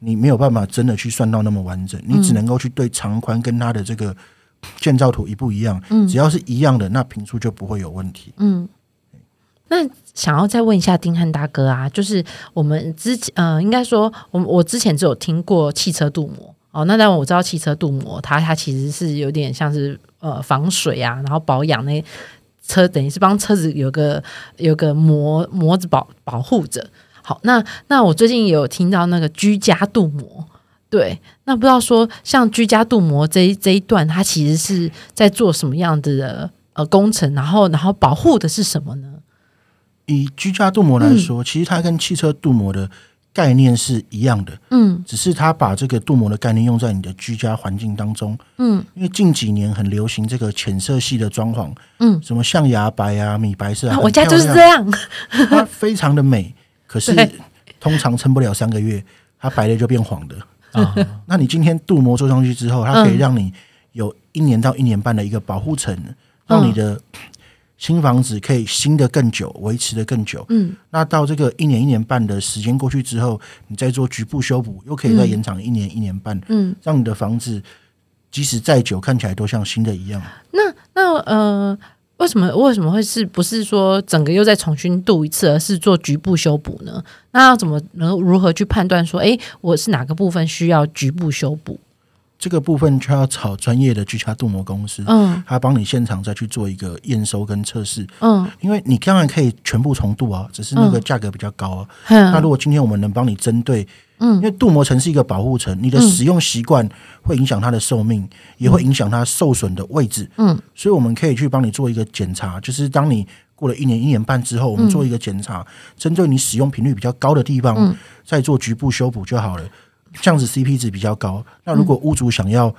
你没有办法真的去算到那么完整，你只能够去对长宽跟它的这个建造图一不一样。嗯，只要是一样的，那平数就不会有问题。嗯，那想要再问一下丁汉大哥啊，就是我们之前呃，应该说我我之前只有听过汽车镀膜哦，那当然我知道汽车镀膜，它它其实是有点像是。呃，防水啊，然后保养那车，等于是帮车子有个 有个膜膜子保保护着。好，那那我最近也有听到那个居家镀膜，对，那不知道说像居家镀膜这一这一段，它其实是在做什么样的呃工程，然后然后保护的是什么呢？以居家镀膜来说，嗯、其实它跟汽车镀膜的。概念是一样的，嗯，只是它把这个镀膜的概念用在你的居家环境当中，嗯，因为近几年很流行这个浅色系的装潢，嗯，什么象牙白啊、米白色啊，我家就是这样，它非常的美，可是通常撑不了三个月，它白的就变黄的啊。那你今天镀膜做上去之后，它可以让你有一年到一年半的一个保护层，让你的。新房子可以新的更久，维持的更久。嗯，那到这个一年一年半的时间过去之后，你再做局部修补，又可以再延长一年一年半。嗯，让你的房子即使再久，看起来都像新的一样。那那呃，为什么为什么会是不是说整个又再重新镀一次，而是做局部修补呢？那要怎么能如何去判断说，哎，我是哪个部分需要局部修补？这个部分就要找专业的居家镀膜公司，嗯，他帮你现场再去做一个验收跟测试，嗯，因为你当然可以全部重镀啊，只是那个价格比较高啊。嗯、那如果今天我们能帮你针对，嗯，因为镀膜层是一个保护层，你的使用习惯会影响它的寿命，也会影响它受损的位置，嗯，所以我们可以去帮你做一个检查，就是当你过了一年一年半之后，我们做一个检查，针对你使用频率比较高的地方，再做局部修补就好了。这样子 CP 值比较高。那如果屋主想要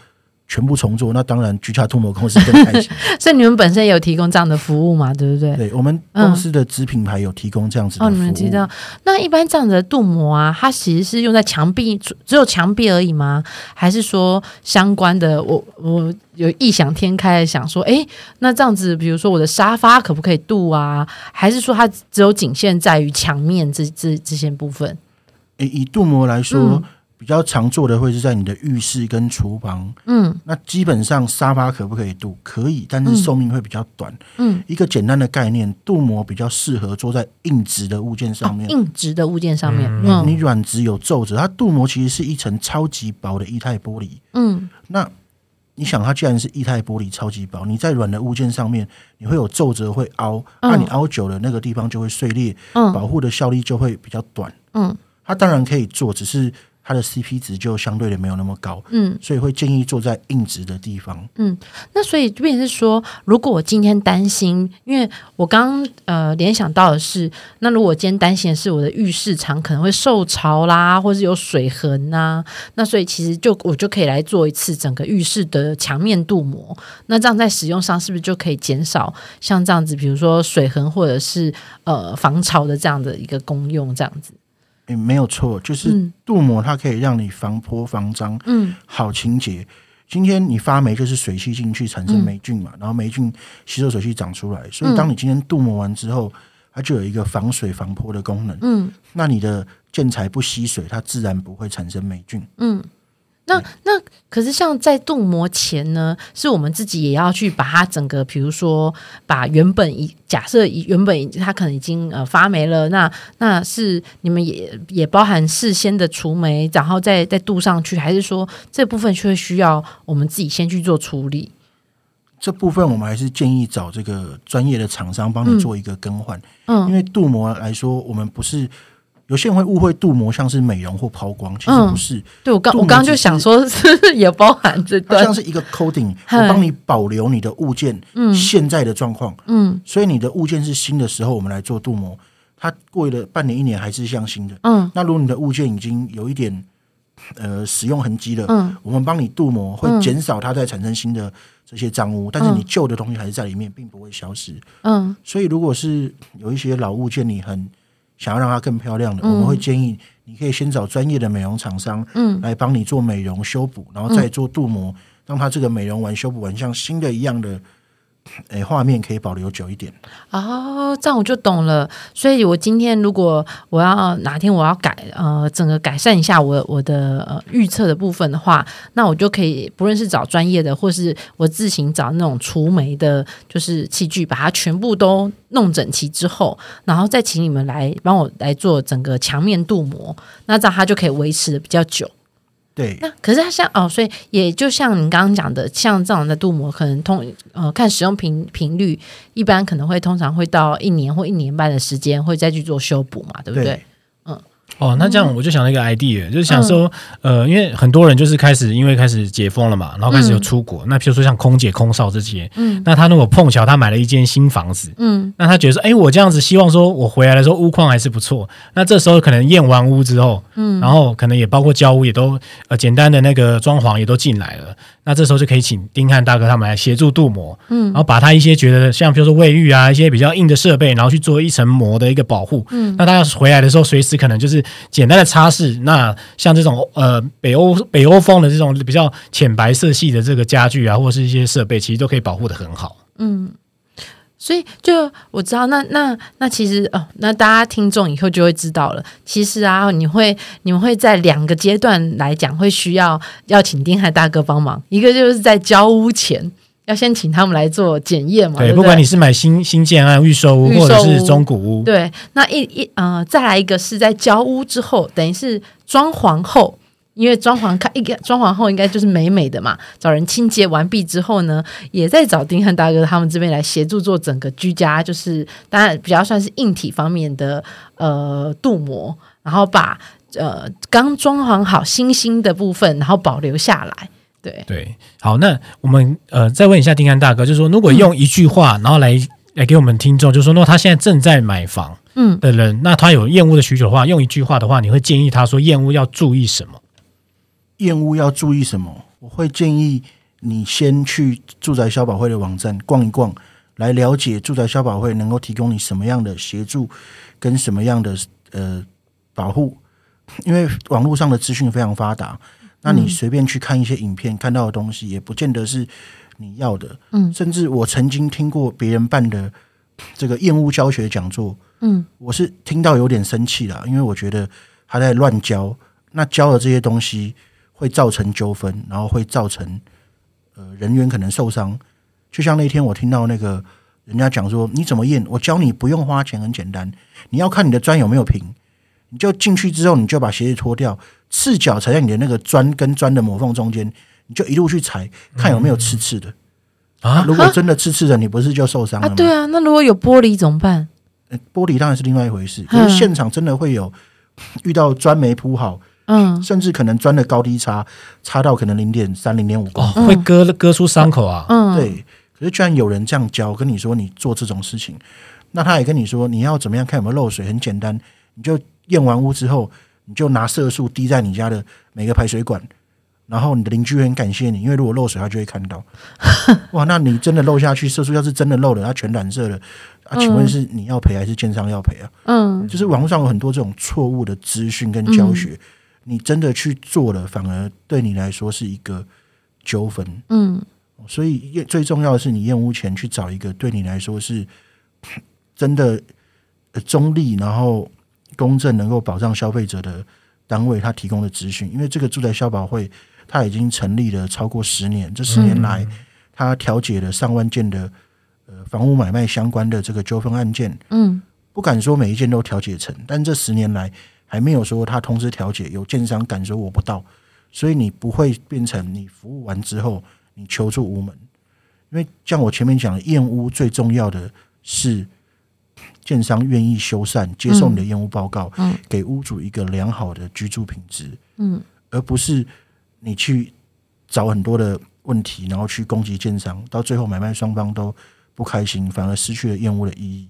全部重做，嗯、那当然居家镀膜公司更开心。所以你们本身也有提供这样的服务嘛？对不对？对，我们公司的子品牌有提供这样子的服务。嗯、哦，你们知道？那一般这样子的镀膜啊，它其实是用在墙壁，只有墙壁而已吗？还是说相关的？我我有异想天开的想说，哎，那这样子，比如说我的沙发可不可以镀啊？还是说它只有仅限在于墙面这这这些部分？诶，以镀膜来说。嗯比较常做的会是在你的浴室跟厨房，嗯，那基本上沙发可不可以镀？可以，但是寿命会比较短。嗯，一个简单的概念，镀膜比较适合做在硬质的物件上面。哦、硬质的物件上面，嗯、你你软质有皱褶，它镀膜其实是一层超级薄的液态玻璃。嗯，那你想，它既然是液态玻璃超级薄，你在软的物件上面，你会有皱褶会凹，那、嗯、你凹久了，那个地方就会碎裂，嗯，保护的效力就会比较短。嗯，它当然可以做，只是。它的 CP 值就相对的没有那么高，嗯，所以会建议做在硬直的地方，嗯，那所以变成是说，如果我今天担心，因为我刚呃联想到的是，那如果我今天担心的是我的浴室墙可能会受潮啦，或是有水痕呐、啊，那所以其实就我就可以来做一次整个浴室的墙面镀膜，那这样在使用上是不是就可以减少像这样子，比如说水痕或者是呃防潮的这样的一个功用，这样子。诶，没有错，就是镀膜，它可以让你防泼防脏，嗯，好清洁。今天你发霉，就是水汽进去产生霉菌嘛，嗯、然后霉菌吸收水汽长出来，所以当你今天镀膜完之后，它就有一个防水防泼的功能，嗯，那你的建材不吸水，它自然不会产生霉菌，嗯。那那可是像在镀膜前呢，是我们自己也要去把它整个，比如说把原本一假设原本它可能已经呃发霉了，那那是你们也也包含事先的除霉，然后再再镀上去，还是说这部分却需要我们自己先去做处理？这部分我们还是建议找这个专业的厂商帮你做一个更换，嗯，因为镀膜来说，我们不是。有些人会误会镀膜像是美容或抛光，其实不是。嗯、对我刚我刚刚就想说，是 也包含这段，像是一个 coating，我帮你保留你的物件现在的状况。嗯，所以你的物件是新的时候，我们来做镀膜，它过了半年一年还是像新的。嗯，那如果你的物件已经有一点呃使用痕迹了，嗯，我们帮你镀膜会减少它再产生新的这些脏污，但是你旧的东西还是在里面，并不会消失。嗯，所以如果是有一些老物件，你很想要让它更漂亮的，嗯、我们会建议你可以先找专业的美容厂商，嗯，来帮你做美容修补，然后再做镀膜，让它这个美容完修补完像新的一样的诶，画面可以保留久一点哦，这样我就懂了。所以，我今天如果我要哪天我要改呃，整个改善一下我我的呃预测的部分的话，那我就可以不论是找专业的，或是我自行找那种除霉的，就是器具，把它全部都弄整齐之后，然后再请你们来帮我来做整个墙面镀膜，那这样它就可以维持的比较久。对，那可是它像哦，所以也就像你刚刚讲的，像这样的镀膜，可能通呃看使用频频率，一般可能会通常会到一年或一年半的时间，会再去做修补嘛，对不对？对哦，那这样我就想了一个 idea，、嗯、就是想说，呃，因为很多人就是开始因为开始解封了嘛，然后开始有出国。嗯、那譬如说像空姐、空少这些，嗯，那他如果碰巧他买了一间新房子，嗯，那他觉得说，哎，我这样子希望说我回来的时候屋况还是不错。那这时候可能验完屋之后，嗯，然后可能也包括交屋也都呃简单的那个装潢也都进来了。那这时候就可以请丁汉大哥他们来协助镀膜，嗯，然后把他一些觉得像比如说卫浴啊一些比较硬的设备，然后去做一层膜的一个保护，嗯，那他要回来的时候随时可能就是简单的擦拭。那像这种呃北欧北欧风的这种比较浅白色系的这个家具啊，或者是一些设备，其实都可以保护的很好，嗯。所以就我知道，那那那其实哦，那大家听众以后就会知道了。其实啊，你会你们会在两个阶段来讲，会需要要请丁汉大哥帮忙。一个就是在交屋前，要先请他们来做检验嘛。对，对，不管你是买新新建案、预售屋，或者是中古屋。对，那一一呃，再来一个是在交屋之后，等于是装潢后。因为装潢看一个装潢后应该就是美美的嘛，找人清洁完毕之后呢，也在找丁汉大哥他们这边来协助做整个居家，就是当然比较算是硬体方面的呃镀膜，然后把呃刚装潢好新兴的部分，然后保留下来。对对，好，那我们呃再问一下丁汉大哥，就是说如果用一句话，然后来来给我们听众，就是说，那他现在正在买房嗯的人，嗯、那他有厌恶的需求的话，用一句话的话，你会建议他说厌恶要注意什么？验屋要注意什么？我会建议你先去住宅消保会的网站逛一逛，来了解住宅消保会能够提供你什么样的协助跟什么样的呃保护。因为网络上的资讯非常发达，那你随便去看一些影片，看到的东西也不见得是你要的。嗯，甚至我曾经听过别人办的这个厌恶教学讲座，嗯，我是听到有点生气了，因为我觉得他在乱教，那教的这些东西。会造成纠纷，然后会造成呃人员可能受伤。就像那天我听到那个人家讲说，你怎么验？我教你不用花钱，很简单。你要看你的砖有没有平，你就进去之后，你就把鞋子脱掉，赤脚踩在你的那个砖跟砖的磨缝中间，你就一路去踩，看有没有刺刺的、嗯、啊。如果真的刺刺的，你不是就受伤了吗？啊，对啊。那如果有玻璃怎么办？玻璃当然是另外一回事。可是现场真的会有遇到砖没铺好。嗯，甚至可能钻的高低差差到可能零点三、零点五公分，哦，会割割出伤口啊。嗯，对。可是居然有人这样教，跟你说你做这种事情，那他也跟你说你要怎么样看有没有漏水，很简单，你就验完屋之后，你就拿色素滴在你家的每个排水管，然后你的邻居会很感谢你，因为如果漏水，他就会看到。哇，那你真的漏下去，色素要是真的漏了，它全染色了啊？请问是你要赔还是建商要赔啊？嗯，就是网络上有很多这种错误的资讯跟教学。嗯你真的去做了，反而对你来说是一个纠纷。嗯，所以最重要的是，你验屋前去找一个对你来说是真的中立，然后公正，能够保障消费者的单位，他提供的资讯。因为这个住宅消保会，它已经成立了超过十年，这十年来，它调解了上万件的呃房屋买卖相关的这个纠纷案件。嗯，不敢说每一件都调解成，但这十年来。还没有说他通知调解，有建商敢说我不到，所以你不会变成你服务完之后你求助无门，因为像我前面讲的，验屋最重要的是建商愿意修缮，接受你的验屋报告，嗯，给屋主一个良好的居住品质，嗯，而不是你去找很多的问题，然后去攻击建商，到最后买卖双方都不开心，反而失去了验屋的意义，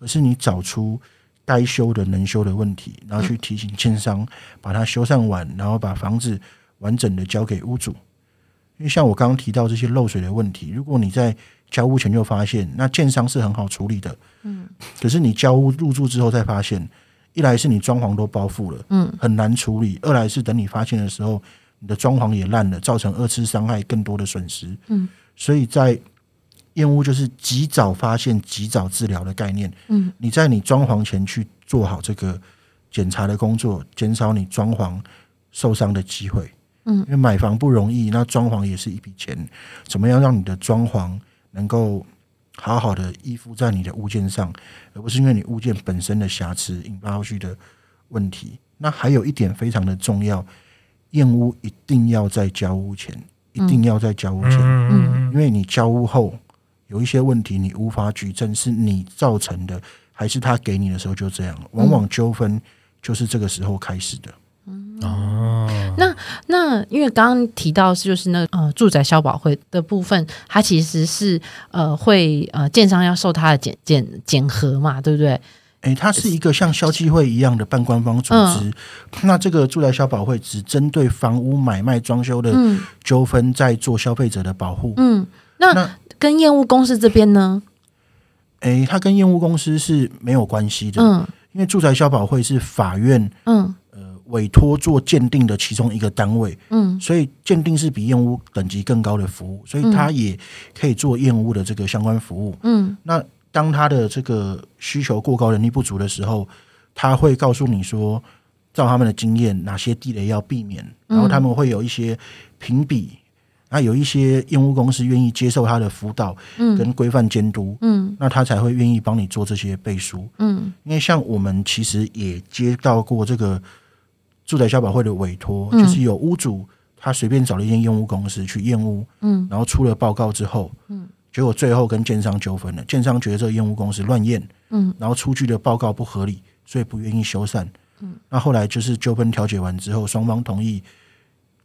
而是你找出。该修的能修的问题，然后去提醒建商把它修缮完，然后把房子完整的交给屋主。因为像我刚刚提到这些漏水的问题，如果你在交屋前就发现，那建商是很好处理的。嗯，可是你交屋入住之后再发现，一来是你装潢都包覆了，嗯，很难处理；二来是等你发现的时候，你的装潢也烂了，造成二次伤害更多的损失。嗯，所以在验屋就是及早发现、及早治疗的概念。嗯，你在你装潢前去做好这个检查的工作，减少你装潢受伤的机会。嗯，因为买房不容易，那装潢也是一笔钱。怎么样让你的装潢能够好好的依附在你的物件上，而不是因为你物件本身的瑕疵引发后续的问题？那还有一点非常的重要，验屋一定要在交屋前，一定要在交屋前，嗯，因为你交屋后有一些问题你无法举证，是你造成的，还是他给你的时候就这样？往往纠纷就是这个时候开始的。哦，那那因为刚刚提到是就是那呃住宅消保会的部分，它其实是呃会呃建商要受它的检检检核嘛，对不对？诶，它是一个像消基会一样的半官方组织。嗯、那这个住宅消保会只针对房屋买卖装修的纠纷，在做消费者的保护。嗯，那，那跟验屋公司这边呢？诶，他跟验屋公司是没有关系的。嗯，因为住宅消保会是法院嗯呃委托做鉴定的其中一个单位。嗯，所以鉴定是比验屋等级更高的服务，所以它也可以做验屋的这个相关服务。嗯，那。当他的这个需求过高、人力不足的时候，他会告诉你说，照他们的经验，哪些地雷要避免，然后他们会有一些评比，那有一些验屋公司愿意接受他的辅导，跟规范监督，嗯，那他才会愿意帮你做这些背书，嗯，因为像我们其实也接到过这个住宅消保会的委托，就是有屋主他随便找了一间验屋公司去验屋，嗯，然后出了报告之后，嗯。结果最后跟建商纠纷了，建商觉得这个验屋公司乱验，嗯，然后出具的报告不合理，所以不愿意修缮，嗯，那后来就是纠纷调解完之后，双方同意，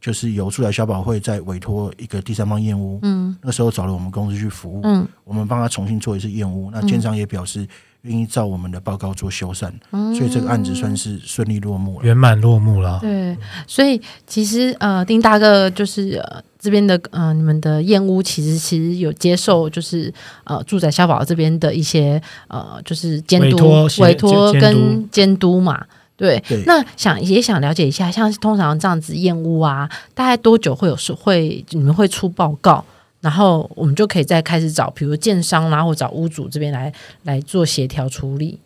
就是由住宅消保会在委托一个第三方验屋，嗯，那时候找了我们公司去服务，嗯，我们帮他重新做一次验屋，那建商也表示愿意照我们的报告做修缮，嗯，所以这个案子算是顺利落幕了，圆满落幕了。对，所以其实呃，丁大哥就是。呃这边的呃，你们的验屋其实其实有接受，就是呃，住宅消保这边的一些呃，就是监督、委托跟监督嘛。对，对那想也想了解一下，像通常这样子验屋啊，大概多久会有时会你们会出报告，然后我们就可以再开始找，比如建商啦，或找屋主这边来来做协调处理。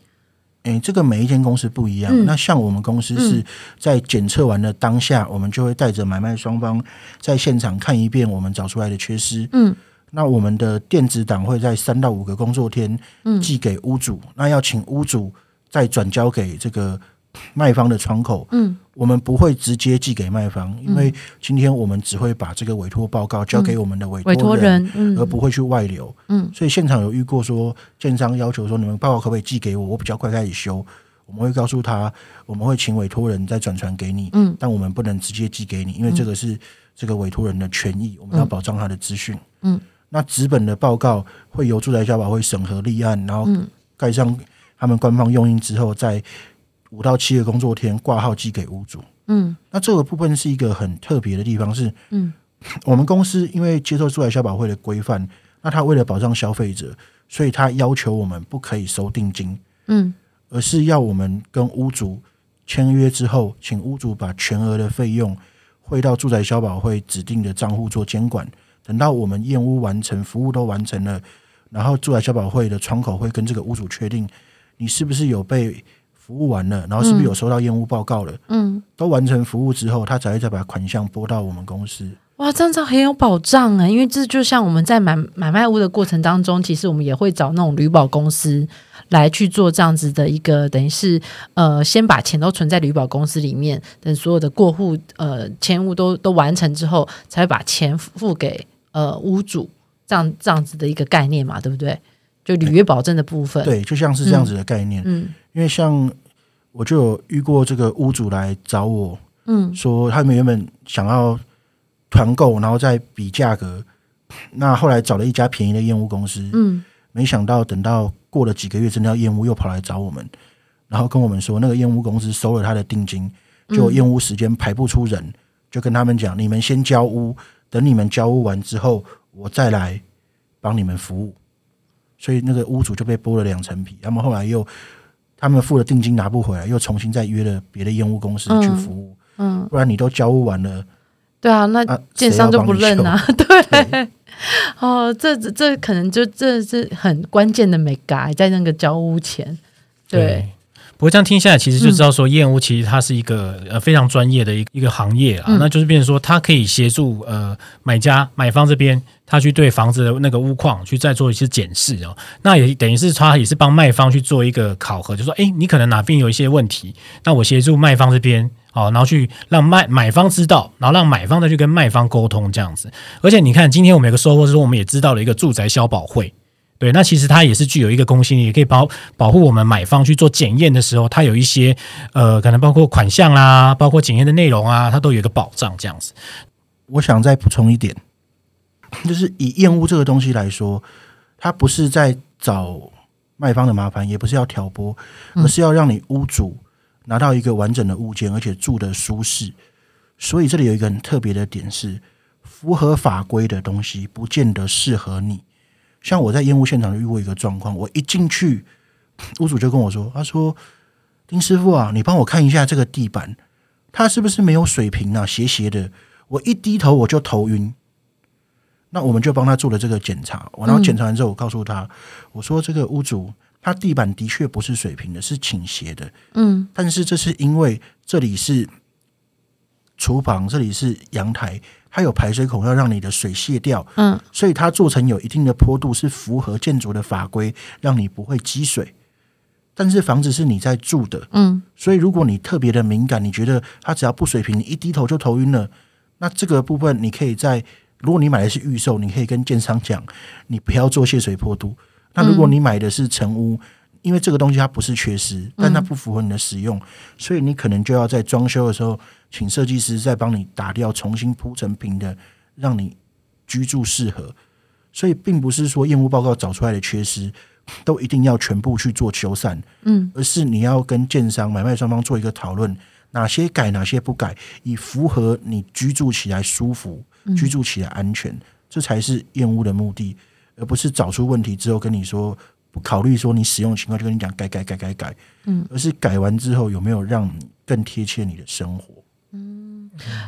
诶，这个每一间公司不一样。嗯、那像我们公司是在检测完的当下，嗯、我们就会带着买卖双方在现场看一遍我们找出来的缺失。嗯，那我们的电子档会在三到五个工作天寄给屋主，嗯、那要请屋主再转交给这个。卖方的窗口，嗯，我们不会直接寄给卖方，因为今天我们只会把这个委托报告交给我们的委托人，而不会去外流，嗯，所以现场有遇过说，建商要求说，你们报告可不可以寄给我，我比较快开始修，我们会告诉他，我们会请委托人再转传给你，嗯，但我们不能直接寄给你，因为这个是这个委托人的权益，我们要保障他的资讯，嗯，那纸本的报告会由住宅消保会审核立案，然后盖上他们官方用印之后再。五到七个工作天挂号寄给屋主。嗯，那这个部分是一个很特别的地方，是，嗯，我们公司因为接受住宅消保会的规范，那他为了保障消费者，所以他要求我们不可以收定金，嗯，而是要我们跟屋主签约之后，请屋主把全额的费用汇到住宅消保会指定的账户做监管，等到我们验屋完成，服务都完成了，然后住宅消保会的窗口会跟这个屋主确定你是不是有被。服务完了，然后是不是有收到验屋报告了？嗯，都完成服务之后，他才会再把款项拨到我们公司。哇，这样子很有保障啊！因为这就像我们在买买卖屋的过程当中，其实我们也会找那种旅保公司来去做这样子的一个，等于是呃，先把钱都存在旅保公司里面，等所有的过户呃签屋都都完成之后，才会把钱付给呃屋主，这样这样子的一个概念嘛，对不对？就履约保证的部分，对，就像是这样子的概念，嗯。嗯因为像我就有遇过这个屋主来找我，嗯，说他们原本想要团购，然后再比价格，那后来找了一家便宜的验屋公司，嗯，没想到等到过了几个月，真的要验屋，又跑来找我们，然后跟我们说那个验屋公司收了他的定金，就验屋时间排不出人，就跟他们讲，你们先交屋，等你们交屋完之后，我再来帮你们服务，所以那个屋主就被剥了两层皮，他们后来又。他们付了定金拿不回来，又重新再约了别的烟雾公司去服务。嗯，嗯，不然你都交屋完了，对啊，那建商就不认啊。对，哦，这这这可能就这是很关键的没改在那个交屋前，对。对不过这样听下来，其实就知道说，验屋其实它是一个呃非常专业的一一个行业啊。嗯、那就是变成说，它可以协助呃买家买方这边，他去对房子的那个屋况去再做一些检视哦。那也等于是他也是帮卖方去做一个考核，就说，哎，你可能哪边有一些问题，那我协助卖方这边，哦，然后去让卖买方知道，然后让买方再去跟卖方沟通这样子。而且你看，今天我们有个收获是说，我们也知道了一个住宅消保会。对，那其实它也是具有一个公信力，也可以保保护我们买方去做检验的时候，它有一些呃，可能包括款项啊，包括检验的内容啊，它都有一个保障这样子。我想再补充一点，就是以验屋这个东西来说，它不是在找卖方的麻烦，也不是要挑拨，而是要让你屋主拿到一个完整的物件，而且住得舒适。所以这里有一个很特别的点是，符合法规的东西不见得适合你。像我在烟雾现场就遇过一个状况，我一进去，屋主就跟我说：“他说，丁师傅啊，你帮我看一下这个地板，它是不是没有水平啊？斜斜的。”我一低头我就头晕。那我们就帮他做了这个检查，我然后检查完之后，我告诉他：“我说这个屋主，他地板的确不是水平的，是倾斜的。嗯，但是这是因为这里是厨房，这里是阳台。”它有排水孔，要让你的水泄掉，嗯，所以它做成有一定的坡度，是符合建筑的法规，让你不会积水。但是房子是你在住的，嗯，所以如果你特别的敏感，你觉得它只要不水平，你一低头就头晕了，那这个部分你可以在，如果你买的是预售，你可以跟建商讲，你不要做泄水坡度。那如果你买的是成屋，因为这个东西它不是缺失，但它不符合你的使用，所以你可能就要在装修的时候。请设计师再帮你打掉，重新铺成平的，让你居住适合。所以，并不是说验屋报告找出来的缺失都一定要全部去做修缮，嗯，而是你要跟建商买卖双方做一个讨论，哪些改，哪些不改，以符合你居住起来舒服、居住起来安全，这才是验屋的目的，而不是找出问题之后跟你说不考虑说你使用的情况就跟你讲改改改改改，嗯，而是改完之后有没有让你更贴切你的生活。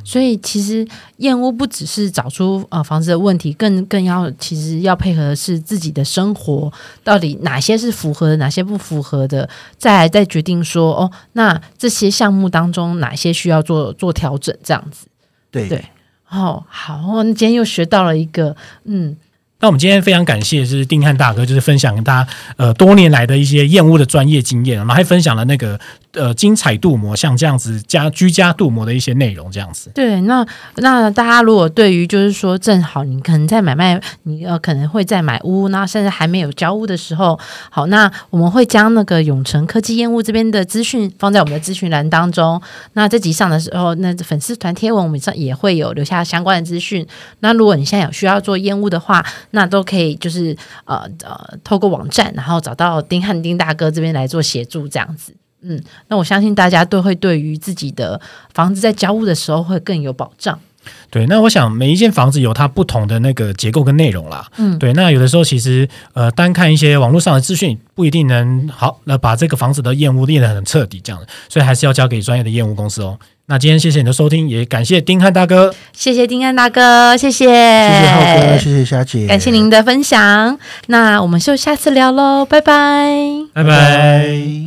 所以其实燕屋不只是找出呃房子的问题，更更要其实要配合的是自己的生活，到底哪些是符合的，哪些不符合的，再来再决定说哦，那这些项目当中哪些需要做做调整，这样子。对对，哦好，那今天又学到了一个嗯。那我们今天非常感谢是丁汉大哥，就是分享跟大家呃多年来的一些验屋的专业经验，然后还分享了那个呃精彩镀膜像这样子家居家镀膜的一些内容，这样子。对，那那大家如果对于就是说正好你可能在买卖，你呃可能会在买屋，那甚至还没有交屋的时候，好，那我们会将那个永成科技烟雾这边的资讯放在我们的资讯栏当中。那这集上的时候，那粉丝团贴文我们上也会有留下相关的资讯。那如果你现在有需要做烟雾的话，那都可以，就是呃呃，透过网站，然后找到丁汉丁大哥这边来做协助，这样子。嗯，那我相信大家都会对于自己的房子在交屋的时候会更有保障。对，那我想每一间房子有它不同的那个结构跟内容啦。嗯，对，那有的时候其实呃，单看一些网络上的资讯不一定能好，那把这个房子的验屋练得很彻底，这样的，所以还是要交给专业的验屋公司哦。那今天谢谢你的收听，也感谢丁汉大哥，谢谢丁汉大哥，谢谢，谢谢浩哥，谢谢霞姐，感谢您的分享。那我们就下次聊喽，拜拜，拜拜。